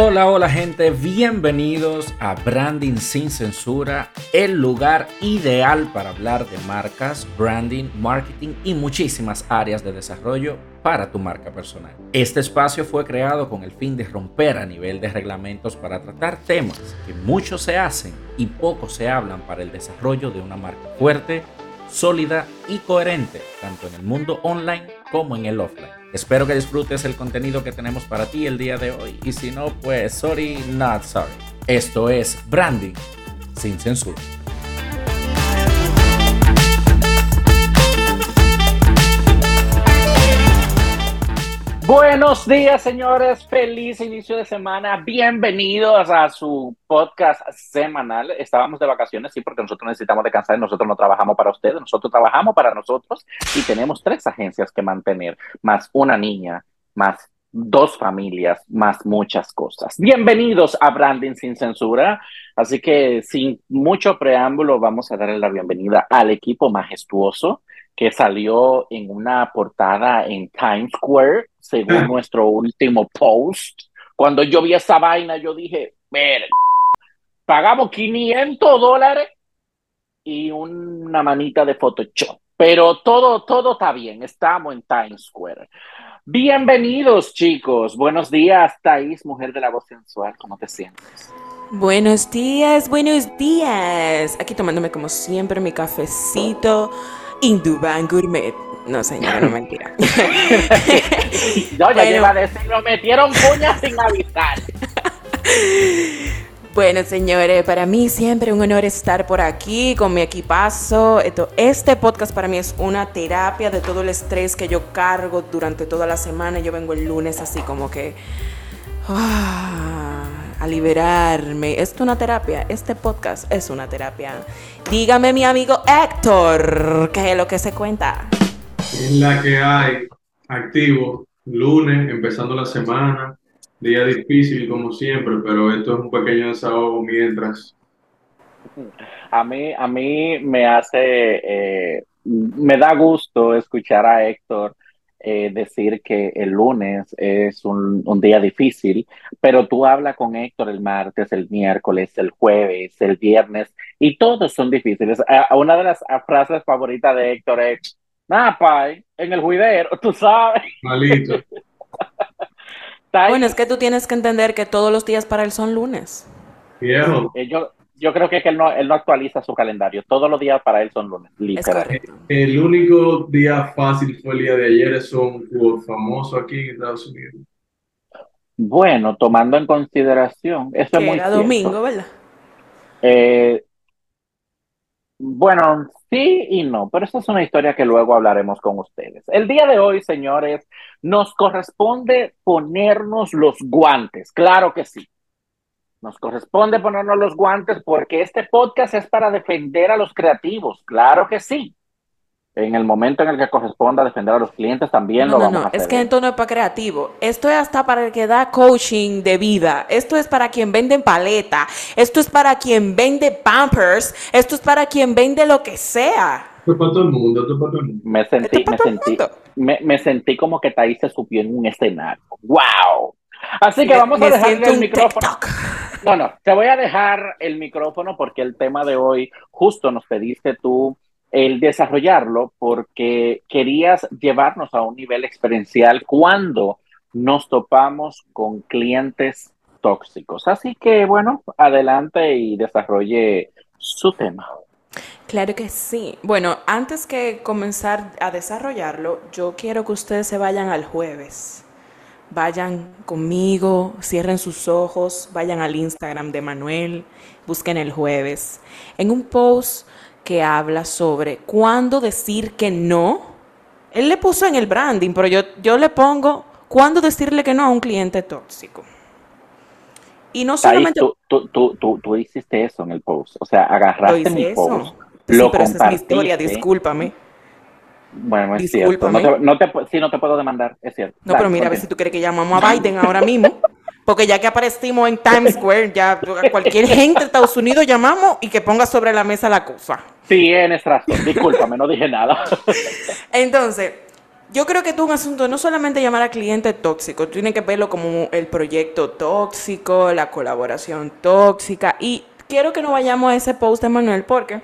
Hola, hola gente, bienvenidos a Branding sin Censura, el lugar ideal para hablar de marcas, branding, marketing y muchísimas áreas de desarrollo para tu marca personal. Este espacio fue creado con el fin de romper a nivel de reglamentos para tratar temas que muchos se hacen y pocos se hablan para el desarrollo de una marca fuerte, sólida y coherente, tanto en el mundo online como en el offline. Espero que disfrutes el contenido que tenemos para ti el día de hoy y si no, pues sorry, not sorry. Esto es Branding sin censura. Buenos días, señores. Feliz inicio de semana. Bienvenidos a su podcast semanal. Estábamos de vacaciones, sí, porque nosotros necesitamos descansar. Nosotros no trabajamos para ustedes, nosotros trabajamos para nosotros y tenemos tres agencias que mantener, más una niña, más dos familias, más muchas cosas. Bienvenidos a Branding sin censura. Así que sin mucho preámbulo, vamos a darle la bienvenida al equipo majestuoso que salió en una portada en Times Square, según nuestro último post. Cuando yo vi esa vaina, yo dije, ver, pagamos 500 dólares y una manita de Photoshop. Pero todo, todo está bien, estamos en Times Square. Bienvenidos, chicos. Buenos días, Thais, mujer de la voz sensual. ¿Cómo te sientes? Buenos días, buenos días. Aquí tomándome como siempre mi cafecito Induban Gourmet. No, señora, no mentira. no, ya lleva de lo metieron puñas sin avisar. Bueno, señores, para mí siempre un honor estar por aquí con mi equipazo. Este podcast para mí es una terapia de todo el estrés que yo cargo durante toda la semana. Yo vengo el lunes así como que... Ah, a liberarme. Esto es una terapia. Este podcast es una terapia. Dígame, mi amigo Héctor, ¿qué es lo que se cuenta? Es la que hay activo, lunes, empezando la semana. Día difícil, como siempre, pero esto es un pequeño desahogo mientras. A mí, a mí me hace, eh, me da gusto escuchar a Héctor eh, decir que el lunes es un, día difícil, pero tú hablas con Héctor el martes, el miércoles, el jueves, el viernes, y todos son difíciles. una de las frases favoritas de Héctor es, nada, pay, en el juidero, tú sabes. Malito. bueno, es que tú tienes que entender que todos los días para él son lunes. Viejo. Eh, yo creo que, él, no, él no actualiza su calendario. Todos los días para él son lunes. El único día fácil fue el día de ayer. Es un famoso aquí en Estados Unidos. Bueno, tomando en consideración, eso es muy era domingo, ¿verdad? Eh, bueno, sí y no, pero esa es una historia que luego hablaremos con ustedes. El día de hoy, señores, nos corresponde ponernos los guantes, claro que sí. Nos corresponde ponernos los guantes porque este podcast es para defender a los creativos, claro que sí. En el momento en el que corresponda defender a los clientes también lo vamos no, a hacer. Es que esto no es para creativo. Esto es hasta para el que da coaching de vida. Esto es para quien vende paleta. Esto es para quien vende pampers. Esto es para quien vende lo que sea. Esto es para todo el mundo. Esto es para todo el mundo. Me sentí, me sentí, me, me, sentí como que Thais se subió en un escenario. ¡Wow! Así que vamos a dejarle el micrófono. No, no, te voy a dejar el micrófono porque el tema de hoy justo nos pediste tú el desarrollarlo porque querías llevarnos a un nivel experiencial cuando nos topamos con clientes tóxicos. Así que bueno, adelante y desarrolle su tema. Claro que sí. Bueno, antes que comenzar a desarrollarlo, yo quiero que ustedes se vayan al jueves vayan conmigo, cierren sus ojos, vayan al Instagram de Manuel, busquen el jueves, en un post que habla sobre cuándo decir que no. Él le puso en el branding, pero yo, yo le pongo cuándo decirle que no a un cliente tóxico. Y no solamente... Tú, tú, tú, tú, hiciste eso en el post, o sea, agarraste mi post. Sí, pero esa es mi historia, discúlpame. Bueno, es cierto. No te, no te, sí, no te puedo demandar, es cierto. No, pero mira, a ver si tú crees que llamamos a Biden ahora mismo. Porque ya que aparecimos en Times Square, ya cualquier gente de Estados Unidos llamamos y que ponga sobre la mesa la cosa. Sí, en razón. Discúlpame, no dije nada. Entonces, yo creo que es un asunto no solamente llamar a cliente tóxico, tiene que verlo como el proyecto tóxico, la colaboración tóxica. Y quiero que no vayamos a ese post de Manuel porque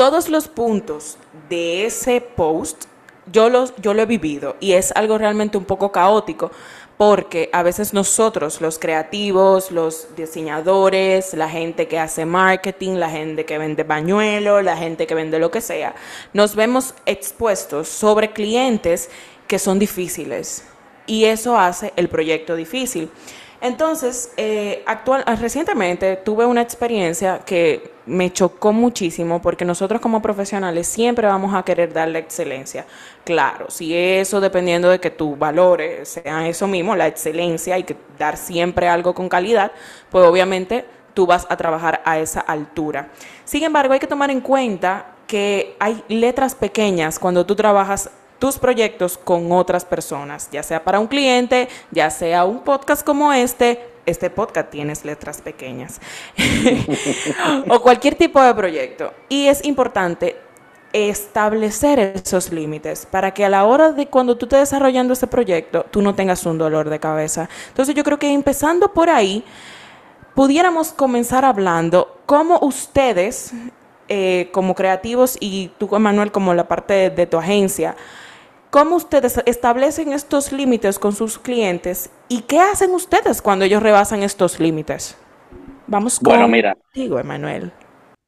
todos los puntos de ese post yo, yo lo he vivido y es algo realmente un poco caótico porque a veces nosotros, los creativos, los diseñadores, la gente que hace marketing, la gente que vende bañuelos, la gente que vende lo que sea, nos vemos expuestos sobre clientes que son difíciles y eso hace el proyecto difícil. Entonces, eh, actual, recientemente tuve una experiencia que me chocó muchísimo porque nosotros como profesionales siempre vamos a querer dar la excelencia. Claro, si eso dependiendo de que tus valores sean eso mismo, la excelencia y que dar siempre algo con calidad, pues obviamente tú vas a trabajar a esa altura. Sin embargo, hay que tomar en cuenta que hay letras pequeñas cuando tú trabajas tus proyectos con otras personas, ya sea para un cliente, ya sea un podcast como este, este podcast tienes letras pequeñas, o cualquier tipo de proyecto. Y es importante establecer esos límites para que a la hora de cuando tú estés desarrollando ese proyecto, tú no tengas un dolor de cabeza. Entonces yo creo que empezando por ahí, pudiéramos comenzar hablando cómo ustedes, eh, como creativos y tú, Manuel, como la parte de tu agencia, ¿Cómo ustedes establecen estos límites con sus clientes y qué hacen ustedes cuando ellos rebasan estos límites? Vamos bueno, mira, contigo, Emanuel.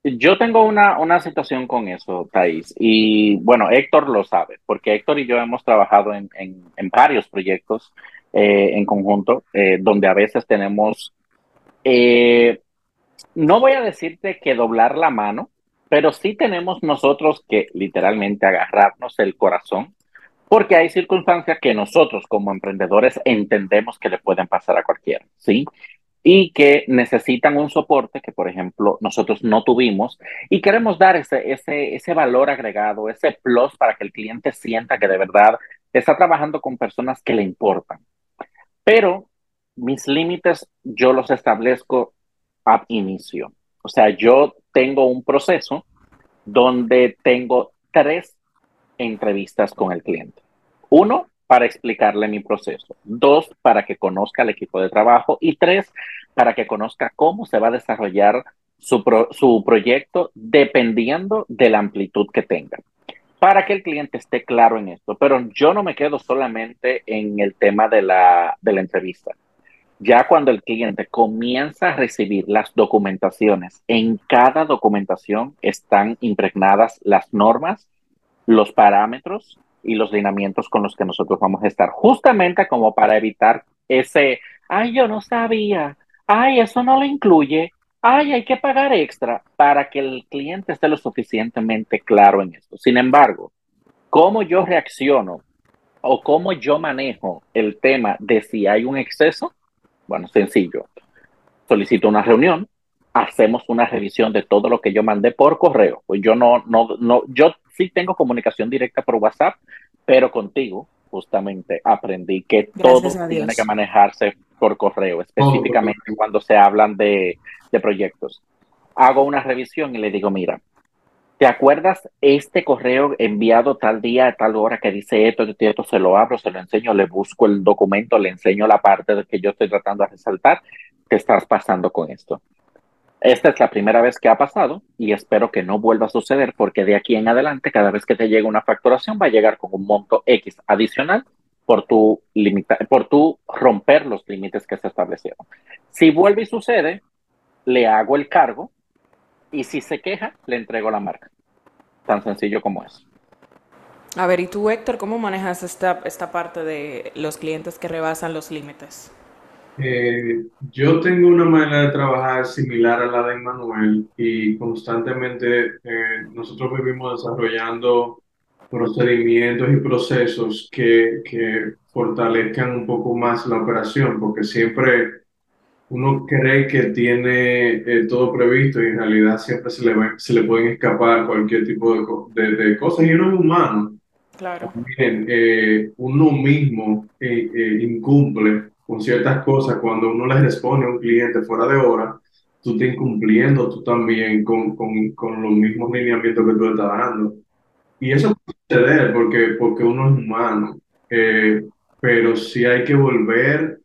Yo tengo una, una situación con eso, Thais, y bueno, Héctor lo sabe, porque Héctor y yo hemos trabajado en, en, varios proyectos eh, en conjunto, eh, donde a veces tenemos, eh, no voy a decirte que doblar la mano, pero sí tenemos nosotros que literalmente agarrarnos el corazón porque hay circunstancias que nosotros como emprendedores entendemos que le pueden pasar a cualquiera, ¿sí? Y que necesitan un soporte que, por ejemplo, nosotros no tuvimos y queremos dar ese, ese, ese valor agregado, ese plus para que el cliente sienta que de verdad está trabajando con personas que le importan. Pero mis límites yo los establezco a inicio. O sea, yo tengo un proceso donde tengo tres entrevistas con el cliente. Uno, para explicarle mi proceso. Dos, para que conozca el equipo de trabajo. Y tres, para que conozca cómo se va a desarrollar su, su proyecto dependiendo de la amplitud que tenga. Para que el cliente esté claro en esto. Pero yo no me quedo solamente en el tema de la, de la entrevista. Ya cuando el cliente comienza a recibir las documentaciones, en cada documentación están impregnadas las normas, los parámetros y los lineamientos con los que nosotros vamos a estar, justamente como para evitar ese, ay, yo no sabía, ay, eso no lo incluye, ay, hay que pagar extra para que el cliente esté lo suficientemente claro en esto. Sin embargo, cómo yo reacciono o cómo yo manejo el tema de si hay un exceso, bueno, sencillo. Solicito una reunión, hacemos una revisión de todo lo que yo mandé por correo. Pues yo no, no, no, yo sí tengo comunicación directa por WhatsApp, pero contigo justamente aprendí que todo tiene que manejarse por correo, específicamente cuando se hablan de, de proyectos. Hago una revisión y le digo, mira, ¿te acuerdas este correo enviado tal día, a tal hora que dice esto, esto, esto? Se lo abro, se lo enseño, le busco el documento, le enseño la parte de que yo estoy tratando de resaltar. ¿Qué estás pasando con esto? Esta es la primera vez que ha pasado y espero que no vuelva a suceder porque de aquí en adelante, cada vez que te llegue una facturación, va a llegar con un monto X adicional por tu, limita por tu romper los límites que se establecieron. Si vuelve y sucede, le hago el cargo y si se queja, le entrego la marca. Tan sencillo como es. A ver, ¿y tú, Héctor, cómo manejas esta, esta parte de los clientes que rebasan los límites? Eh, yo tengo una manera de trabajar similar a la de Manuel y constantemente eh, nosotros vivimos desarrollando procedimientos y procesos que, que fortalezcan un poco más la operación, porque siempre uno cree que tiene eh, todo previsto y en realidad siempre se le, se le pueden escapar cualquier tipo de, de, cosas y uno es humano. Claro. También uno mismo incumple con ciertas cosas, cuando uno le responde a un cliente fuera de hora, tú estás incumpliendo tú también con, con, con los mismos lineamientos que tú estás dando. y eso puede suceder porque, porque uno es humano, eh, pero sí hay que volver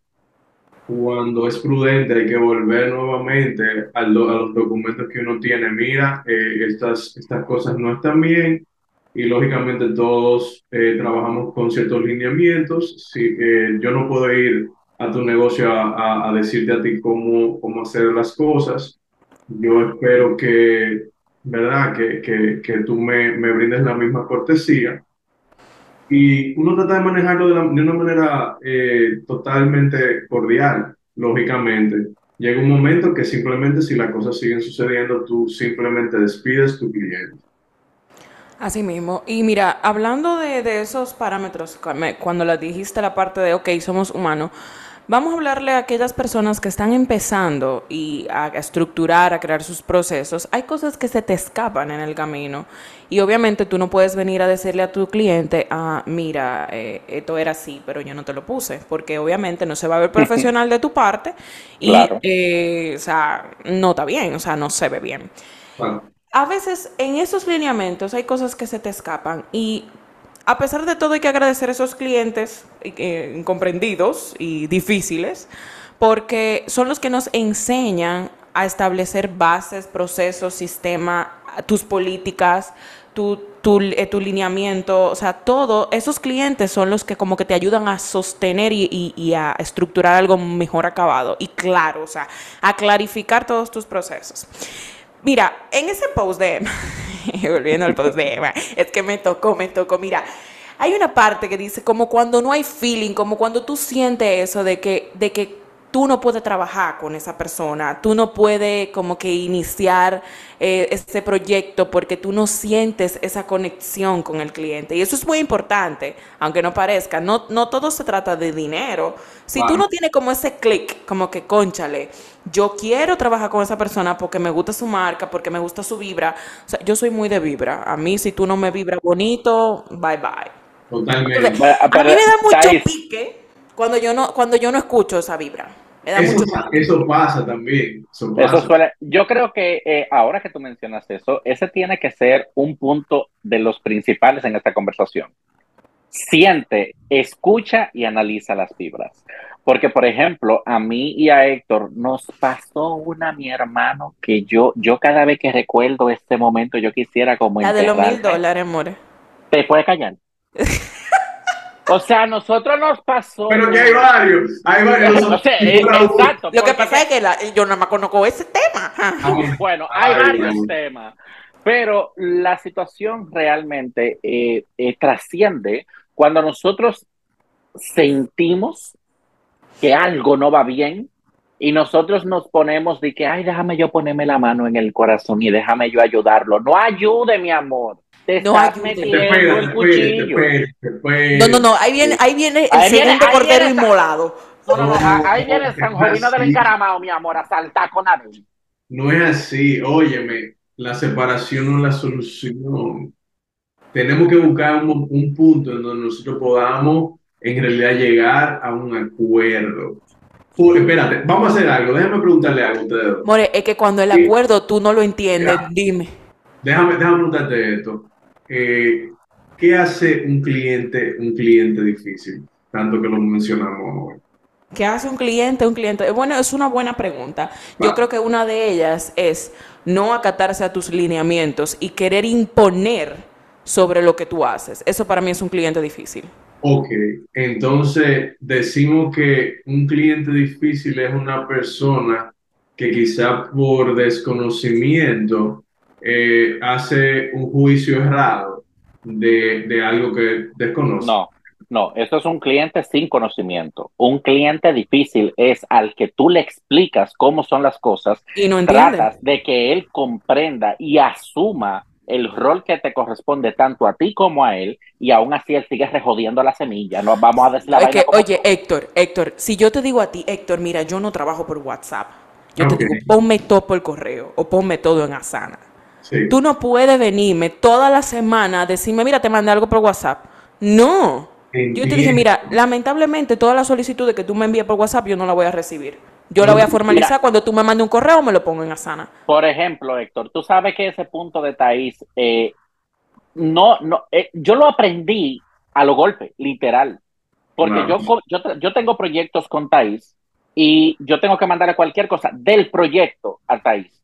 cuando es prudente, hay que volver nuevamente a, lo- a los documentos que uno tiene. Mira, eh, estas, estas cosas no están bien y lógicamente todos eh, trabajamos con ciertos lineamientos. Si, eh, yo no puedo ir a tu negocio a, a- decirte a ti cómo, cómo hacer las cosas. Yo espero que, ¿verdad? Que, que, que tú me, me brindes la misma cortesía. Y uno trata de manejarlo de una manera eh, totalmente cordial, lógicamente. Llega un momento que simplemente si las cosas siguen sucediendo, tú simplemente despides tu cliente. Así mismo. Y mira, hablando de, de esos parámetros, cu- me- cuando le dijiste la parte de, ok, somos humanos, vamos a hablarle a aquellas personas que están empezando y a estructurar, a crear sus procesos. Hay cosas que se te escapan en el camino. Y obviamente tú no puedes venir a decirle a tu cliente, ah, mira, eh, esto era así, pero yo no te lo puse. Porque obviamente no se va a ver profesional de tu parte y, Claro. eh, o sea, no está bien, o sea, no se ve bien. Bueno, A veces en esos lineamientos hay cosas que se te escapan y a pesar de todo hay que agradecer a esos clientes eh, incomprendidos y difíciles porque son los que nos enseñan a establecer bases, procesos, sistema, tus políticas, tu, tu, eh, tu lineamiento, o sea, todo, esos clientes son los que como que te ayudan a sostener y, y- y a estructurar algo mejor acabado y claro, o sea, a clarificar todos tus procesos. Mira, en ese post de volviendo al post de es que me tocó, me tocó, mira, hay una parte que dice como cuando no hay feeling, como cuando tú sientes eso de que, de que tú no puedes trabajar con esa persona, tú no puedes como que iniciar eh, este proyecto porque tú no sientes esa conexión con el cliente. Y eso es muy importante, aunque no parezca, no, no todo se trata de dinero. Si tú Claro. no tienes como ese clic, como que conchale, yo quiero trabajar con esa persona porque me gusta su marca, porque me gusta su vibra. O sea, yo soy muy de vibra. A mí, si tú no me vibra bonito, bye bye. totalmente. Entonces, a mí me da mucho pique cuando yo no, cuando yo no escucho esa vibra. Me da Eso, mucho eso pasa también. Eso Eso pasa. suele, yo creo que eh, ahora que tú mencionas eso, ese tiene que ser un punto de los principales en esta conversación. Siente, escucha y analiza las fibras. Porque, por ejemplo, a mí y a Héctor nos pasó una, mi hermano, que yo, yo cada vez que recuerdo este momento, yo quisiera como La de los mil dólares, more. ¿Te puedes callar? O sea, a nosotros nos pasó. Pero que hay varios. Hay varios. Eh, exacto. Lo que pasa es que la- yo nada más conozco ese tema. Ah, Bueno, hay Ay, varios temas, pero la situación realmente eh, eh, trasciende cuando nosotros sentimos que algo no va bien y nosotros nos ponemos de que, ay, déjame yo ponerme la mano en el corazón y déjame yo ayudarlo. No ayude, mi amor. Te No estás ayude. metiendo Espérate, el cuchillo. espérate. No, no, no, ahí viene, ahí viene el Ahí viene- segundo ahí cordero viene- inmolado. No, no, no, No, ahí viene San no, Jovino del encaramado, mi amor, a saltar con Abel. No es así, óyeme, la separación no es la solución. Tenemos que buscar un, un punto en donde nosotros podamos en realidad llegar a un acuerdo. Fu- espérate, vamos a hacer algo, déjame preguntarle algo a ustedes. dos. More, es que cuando el Sí. acuerdo tú no lo entiendes, Ya. dime. Déjame, déjame preguntarte esto. Eh, ¿qué hace un cliente un cliente difícil? Tanto que lo mencionamos hoy. ¿Qué hace un cliente? Un cliente. Bueno, es una buena pregunta. Yo Ah. creo que una de ellas es no acatarse a tus lineamientos y querer imponer sobre lo que tú haces. Eso para mí es un cliente difícil. Ok, entonces decimos que un cliente difícil es una persona que quizá por desconocimiento eh, hace un juicio errado de, de algo que desconoce. No, no, esto es un cliente sin conocimiento. Un cliente difícil es al que tú le explicas cómo son las cosas, Y no entiende. tratas de que él comprenda y asuma el rol que te corresponde tanto a ti como a él, y aún así él sigue rejodiendo la semilla. No vamos a como oye, Héctor, Héctor, si yo te digo a ti, Héctor, mira, yo no trabajo por WhatsApp. Yo te digo, ponme todo por correo o ponme todo en Asana. Sí. Tú no puedes venirme toda la semana a decirme, mira, te mandé algo por WhatsApp. No. Yo te dije, mira, lamentablemente todas las solicitudes que tú me envíes por WhatsApp yo no la voy a recibir. Yo la voy a formalizar Mira. cuando tú me mandes un correo o me lo pongo en Asana. Por ejemplo, Héctor, tú sabes que ese punto de Thais, eh, no, no, eh, yo lo aprendí a lo golpe, literal. Porque yo, yo, yo tengo proyectos con Thais y yo tengo que mandarle cualquier cosa del proyecto a Thais.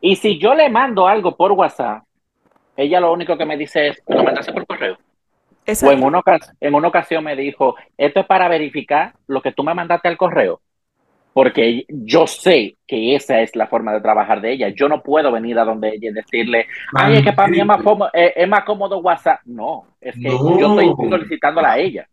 Y si yo le mando algo por WhatsApp, ella lo único que me dice es, lo mandaste por correo. O en una, en una ocasión me dijo, esto es para verificar lo que tú me mandaste al correo porque yo sé que esa es la forma de trabajar de ella. Yo no puedo venir a donde ella y decirle, ay, es que para mí es más, cómodo, es, más cómodo WhatsApp. No, es que yo estoy solicitándola a ella.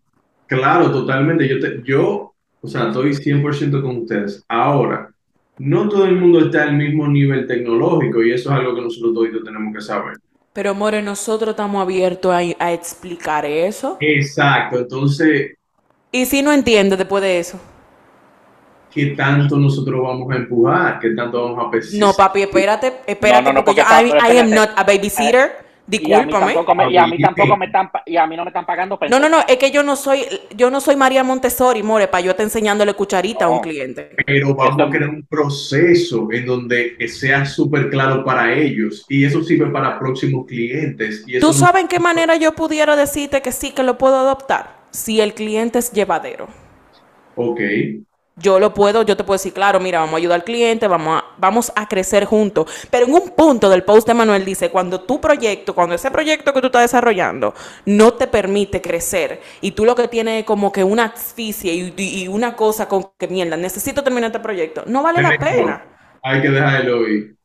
Claro, totalmente. Yo, te, yo, o sea, estoy 100% con ustedes. Ahora, no todo el mundo está al mismo nivel tecnológico y eso es algo que nosotros todos tenemos que saber. Pero, More, nosotros estamos abiertos a, a explicar eso. Exacto, entonces... ¿Y si no entiende después de eso? qué tanto nosotros vamos a empujar, qué tanto vamos a pesar. No, papi, espérate, espérate, porque, yo, I, am not a babysitter. Discúlpame. Y a mí tampoco me, están y a mí no me están pagando. No, no, no, es que yo no soy yo no soy María Montessori, more, para yo estar enseñándole cucharita a un cliente. Pero vamos a crear un proceso en donde sea súper claro para ellos y eso sirve para próximos clientes. Y ¿Tú sabes en qué manera yo pudiera decirte que sí que lo puedo adoptar? Si el cliente es llevadero. Ok. Yo lo puedo, yo te puedo decir, claro, mira, vamos a ayudar al cliente, vamos a, vamos a crecer juntos. Pero en un punto del post de Manuel dice, cuando tu proyecto, cuando ese proyecto que tú estás desarrollando no te permite crecer y tú lo que tienes es como que una asfixia y, una cosa con que mierda, necesito terminar este proyecto, no vale la pena. Hay que dejarlo ir.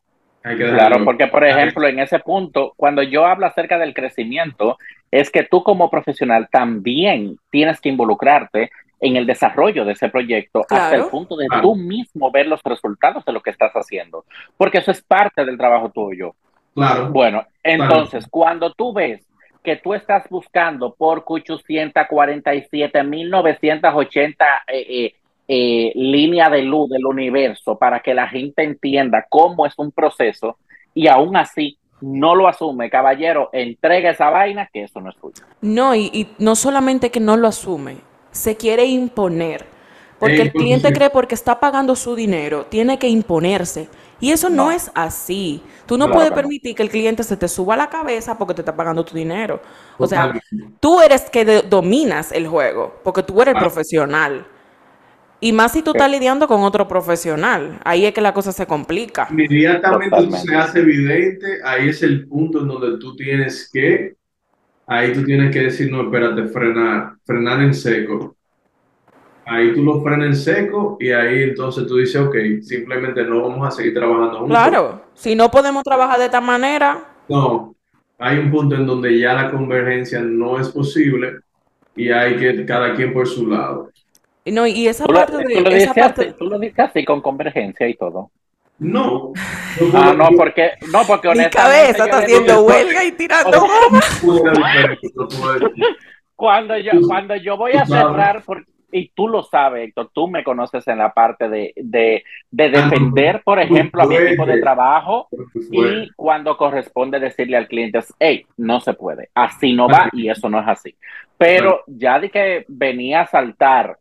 claro, porque por ejemplo, en ese punto, cuando yo hablo acerca del crecimiento, es que tú como profesional también tienes que involucrarte en el desarrollo de ese proyecto hasta el punto de tú mismo ver los resultados de lo que estás haciendo, porque eso es parte del trabajo tuyo. Claro. Bueno, entonces, cuando tú ves que tú estás buscando por 847.980 eh, eh, eh, línea de luz del universo para que la gente entienda cómo es un proceso y aún así no lo asume, caballero, entrega esa vaina que eso no es tuyo. No, y, y no solamente que no lo asume, se quiere imponer. Porque el cliente cree porque está pagando su dinero, tiene que imponerse. Y eso no, es así. Tú no puedes permitir que el cliente se te suba a la cabeza porque te está pagando tu dinero. O sea, tú eres que dominas el juego, porque tú eres profesional. Y más si tú estás lidiando con otro profesional. Ahí es que la cosa se complica. Inmediatamente se hace evidente, ahí es el punto en donde tú tienes que ahí tú tienes que decir, no, espérate, frenar, frenar en seco. Ahí tú lo frenas en seco y ahí entonces tú dices, ok, simplemente no vamos a seguir trabajando juntos. Claro, si no podemos trabajar de esta manera. No, hay un punto en donde ya la convergencia no es posible y hay que cada quien por su lado. No, y esa parte de... Tú lo, esa parte... tú lo dices así con convergencia y todo. No. ah, no, porque, no, porque Mi cabeza está haciendo huelga y tirando cuando yo, cuando yo voy a cerrar, y tú lo sabes, Héctor, tú me conoces en la parte de, de, de ah, defender, por ejemplo, a mi equipo de trabajo y cuando corresponde decirle al cliente, hey, no se puede, así no va y eso no es así. Pero ya de que venía a saltar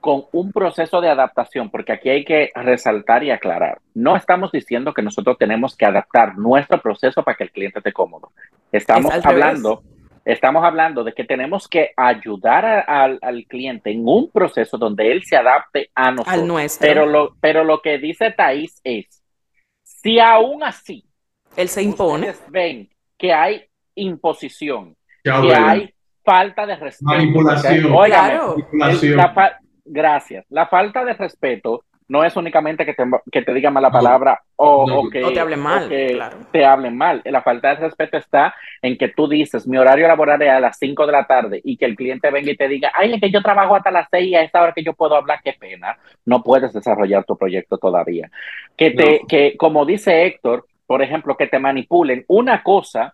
con un proceso de adaptación, porque aquí hay que resaltar y aclarar. No estamos diciendo que nosotros tenemos que adaptar nuestro proceso para que el cliente esté cómodo. Estamos hablando, estamos hablando de que tenemos que ayudar al, cliente en un proceso donde él se adapte a nosotros. nuestro. Pero lo, pero lo que dice Thais es, si aún así él se impone, ven que hay imposición, que hay falta de respeto. Manipulación. manipulación gracias. La falta de respeto no es únicamente que te, que te digan mala palabra o, que, te hablen mal. te hablen mal. La falta de respeto está en que tú dices, mi horario laboral es a las 5 de la tarde y que el cliente venga y te diga, ay, es que yo trabajo hasta las 6 y a esa hora que yo puedo hablar, qué pena. No puedes desarrollar tu proyecto todavía. Que, te, que como dice Héctor, por ejemplo, que te manipulen. Una cosa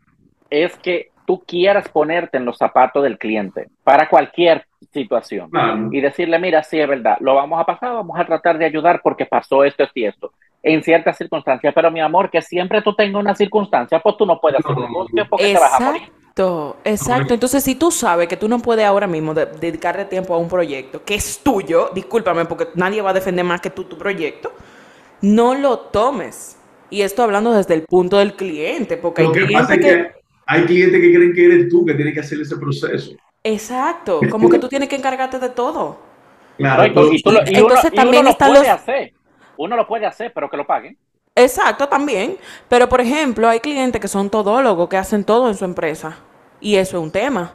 es que tú quieras ponerte en los zapatos del cliente para cualquier situación y decirle, mira, sí es verdad, lo vamos a pasar, vamos a tratar de ayudar porque pasó esto, y esto, en ciertas circunstancias, pero mi amor, que siempre tú tengas una circunstancia, pues tú no puedes hacer negocio porque te vas a morir. Exacto, exacto. Entonces, si tú sabes que tú no puedes ahora mismo dedicarle tiempo a un proyecto que es tuyo, discúlpame, porque nadie va a defender más que tú tu proyecto, no lo tomes. Y esto hablando desde el punto del cliente, porque hay clientes que hay clientes que creen que eres tú que tienes que hacer ese proceso. Exacto, como que tú tienes que encargarte de todo. Claro, y, tú, y, Entonces uno, también lo puede hacer. Uno lo puede hacer, pero que lo paguen. Exacto, también. Pero, por ejemplo, hay clientes que son todólogos, que hacen todo en su empresa. Y eso es un tema.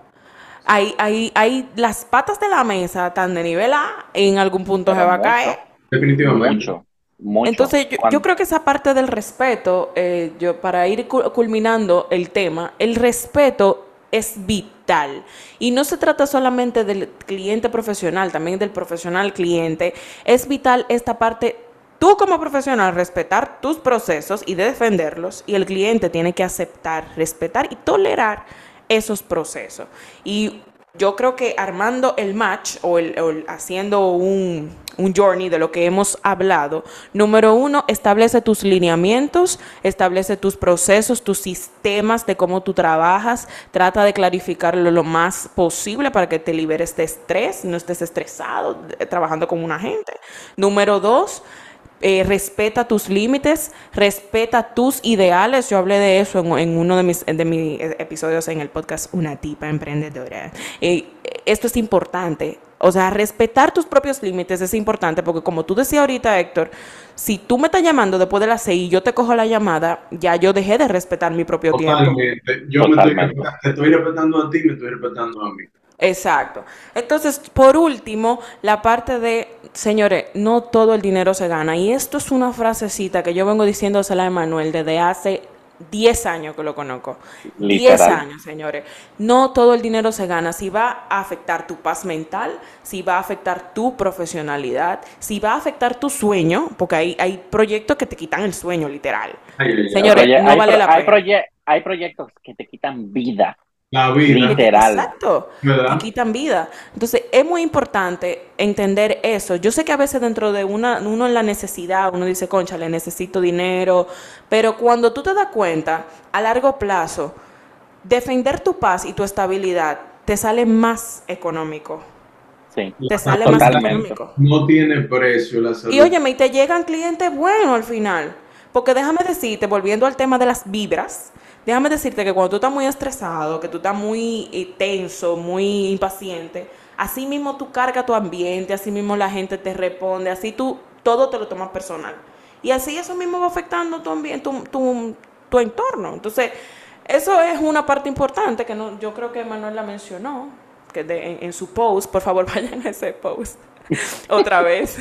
Hay, hay, hay las patas de la mesa están de nivel A, en algún punto se va a caer. Definitivamente. Mucho. Mucho. Entonces, yo, creo que esa parte del respeto, eh, yo, para ir culminando el tema, el respeto es vital. Y no se trata solamente del cliente profesional, también del profesional cliente. Es vital esta parte Tú como profesional respetar tus procesos y defenderlos y el cliente tiene que aceptar, respetar y tolerar esos procesos. Y yo creo que armando el match o, el, haciendo un, un, journey de lo que hemos hablado, número uno, establece tus lineamientos, establece tus procesos, tus sistemas de cómo tú trabajas, trata de clarificarlo lo más posible para que te liberes de estrés, no estés estresado eh, trabajando con un agente. Número dos, eh, respeta tus límites, respeta tus ideales. Yo hablé de eso en, uno de mis, de mis episodios en el podcast Una tipa emprendedora. Eh, esto es importante. O sea, respetar tus propios límites es importante porque como tú decías ahorita, Héctor, si tú me estás llamando después de las seis y yo te cojo la llamada, ya yo dejé de respetar mi propio tiempo. Yo me estoy, te estoy respetando a ti, me estoy respetando a mí. Exacto. Entonces, por último, la parte de, señores, no todo el dinero se gana. Y esto es una frasecita que yo vengo diciéndosela a Emanuel desde hace 10 años que lo conozco. 10 años, señores. No todo el dinero se gana. Si va a afectar tu paz mental, si va a afectar tu profesionalidad, si va a afectar tu sueño, porque hay, hay proyectos que te quitan el sueño, literal. señores, no vale la pena. hay proyectos que te quitan vida. La vida. Literal. Exacto. Y quitan vida. Entonces, es muy importante entender eso. Yo sé que a veces dentro de una, uno en la necesidad, uno dice, concha, le necesito dinero. Pero cuando tú te das cuenta, a largo plazo, defender tu paz y tu estabilidad te sale más económico. Sí. Te sale más económico. No tiene precio la salud. Y óyeme, y te llegan clientes buenos al final. Porque déjame decirte, volviendo al tema de las vibras, déjame decirte que cuando tú estás muy estresado, que tú estás muy eh, tenso, muy impaciente, así mismo tú cargas tu ambiente, así mismo la gente te responde, así tú todo te lo tomas personal. Y así eso mismo va afectando tu, ambiente, tu, tu, entorno. Entonces, eso es una parte importante que no, yo creo que Manuel la mencionó, que en, en su post, por favor vayan a ese post otra vez.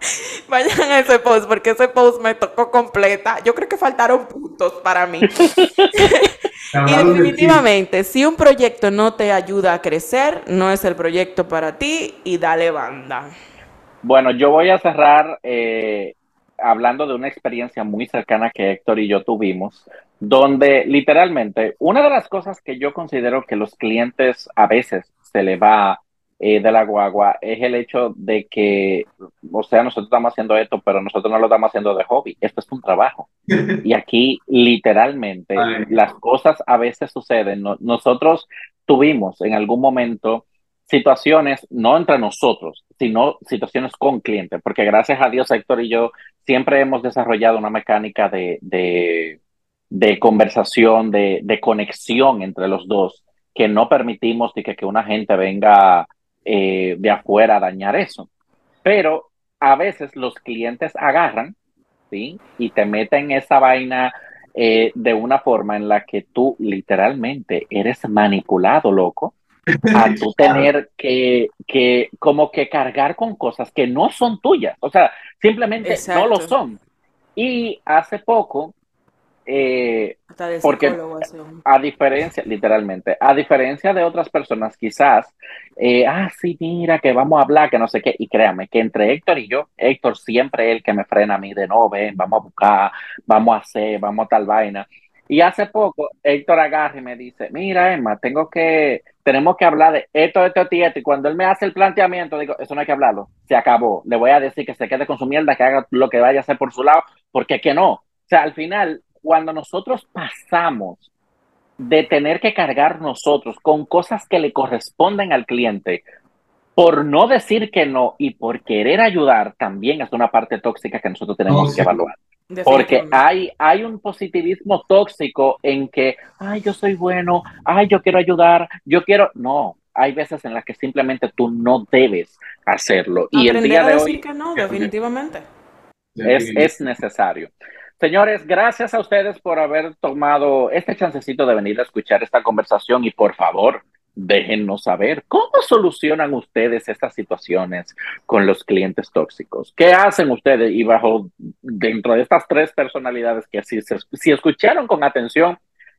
Vayan a ese post porque ese post me tocó completa. Yo creo que faltaron puntos para mí. y definitivamente, si un proyecto no te ayuda a crecer, no es el proyecto para ti y dale banda. Bueno, yo voy a cerrar eh, hablando de una experiencia muy cercana que Héctor y yo tuvimos, donde literalmente una de las cosas que yo considero que los clientes a veces se le va eh, de la guagua es el hecho de que, o sea, nosotros estamos haciendo esto, pero nosotros no lo estamos haciendo de hobby. Esto es un trabajo. Y aquí, literalmente, las cosas a veces suceden. nosotros tuvimos en algún momento situaciones, no entre nosotros, sino situaciones con clientes, porque gracias a Dios, Héctor y yo siempre hemos desarrollado una mecánica de, de, de conversación, de, de, conexión entre los dos, que no permitimos que, que una gente venga eh, de afuera dañar eso. Pero a veces los clientes agarran, ¿sí? Y te meten esa vaina eh, de una forma en la que tú literalmente eres manipulado, loco, a tú tener que, que, como que cargar con cosas que no son tuyas. O sea, simplemente no lo son. Y hace poco eh, porque a diferencia, literalmente, a diferencia de otras personas, quizás, eh, ah, sí, mira, que vamos a hablar, que no sé qué, y créame, que entre Héctor y yo, Héctor siempre es el que me frena a mí de no, ven, vamos a buscar, vamos a hacer, vamos a tal vaina. Y hace poco, Héctor agarra y me dice, mira, Emma, tengo que, tenemos que hablar de esto, esto, y esto, y cuando él me hace el planteamiento, digo, eso no hay que hablarlo, se acabó, le voy a decir que se quede con su mierda, que haga lo que vaya a hacer por su lado, porque que no. O sea, al final, cuando nosotros pasamos de tener que cargar nosotros con cosas que le corresponden al cliente, por no decir que no y por querer ayudar, también es una parte tóxica que nosotros tenemos que evaluar. Porque hay, hay un positivismo tóxico en que, ay, yo soy bueno, ay, yo quiero ayudar, yo quiero. No, hay veces en las que simplemente tú no debes hacerlo. y el día de hoy. Que no, definitivamente. Es, es necesario. Señores, gracias a ustedes por haber tomado este chancecito de venir a escuchar esta conversación y por favor, déjennos saber cómo solucionan ustedes estas situaciones con los clientes tóxicos. ¿Qué hacen ustedes? Y bajo dentro de estas tres personalidades que si, si escucharon con atención,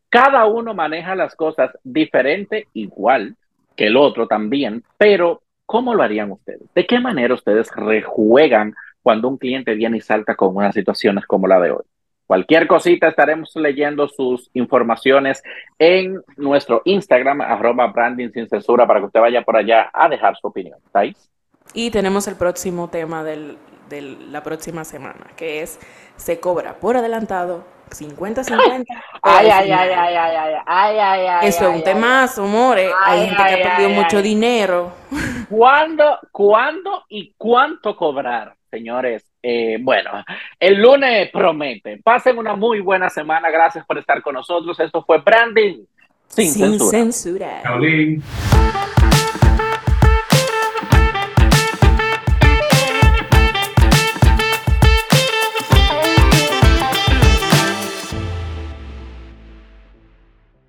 cada uno maneja las cosas diferente, igual que el otro también, pero ¿cómo lo harían ustedes? ¿De qué manera ustedes rejuegan cuando un cliente viene y salta con unas situaciones como la de hoy. Cualquier cosita estaremos leyendo sus informaciones en nuestro Instagram, arroba branding sin censura, para que usted vaya por allá a dejar su opinión. ¿Estáis? Y tenemos el próximo tema del, de la próxima semana, que es se cobra por adelantado 50-50. Ay, ay, ay, ay, ay, ay, ay, ay, Eso es un temazo, amores. Hay gente que ha perdido mucho dinero. ¿Cuándo, cuándo y cuánto cobrar? Señores? Eh, bueno, el lunes promete. Pasen una muy buena semana. Gracias por estar con nosotros. Esto fue Branding sin, censura. censura.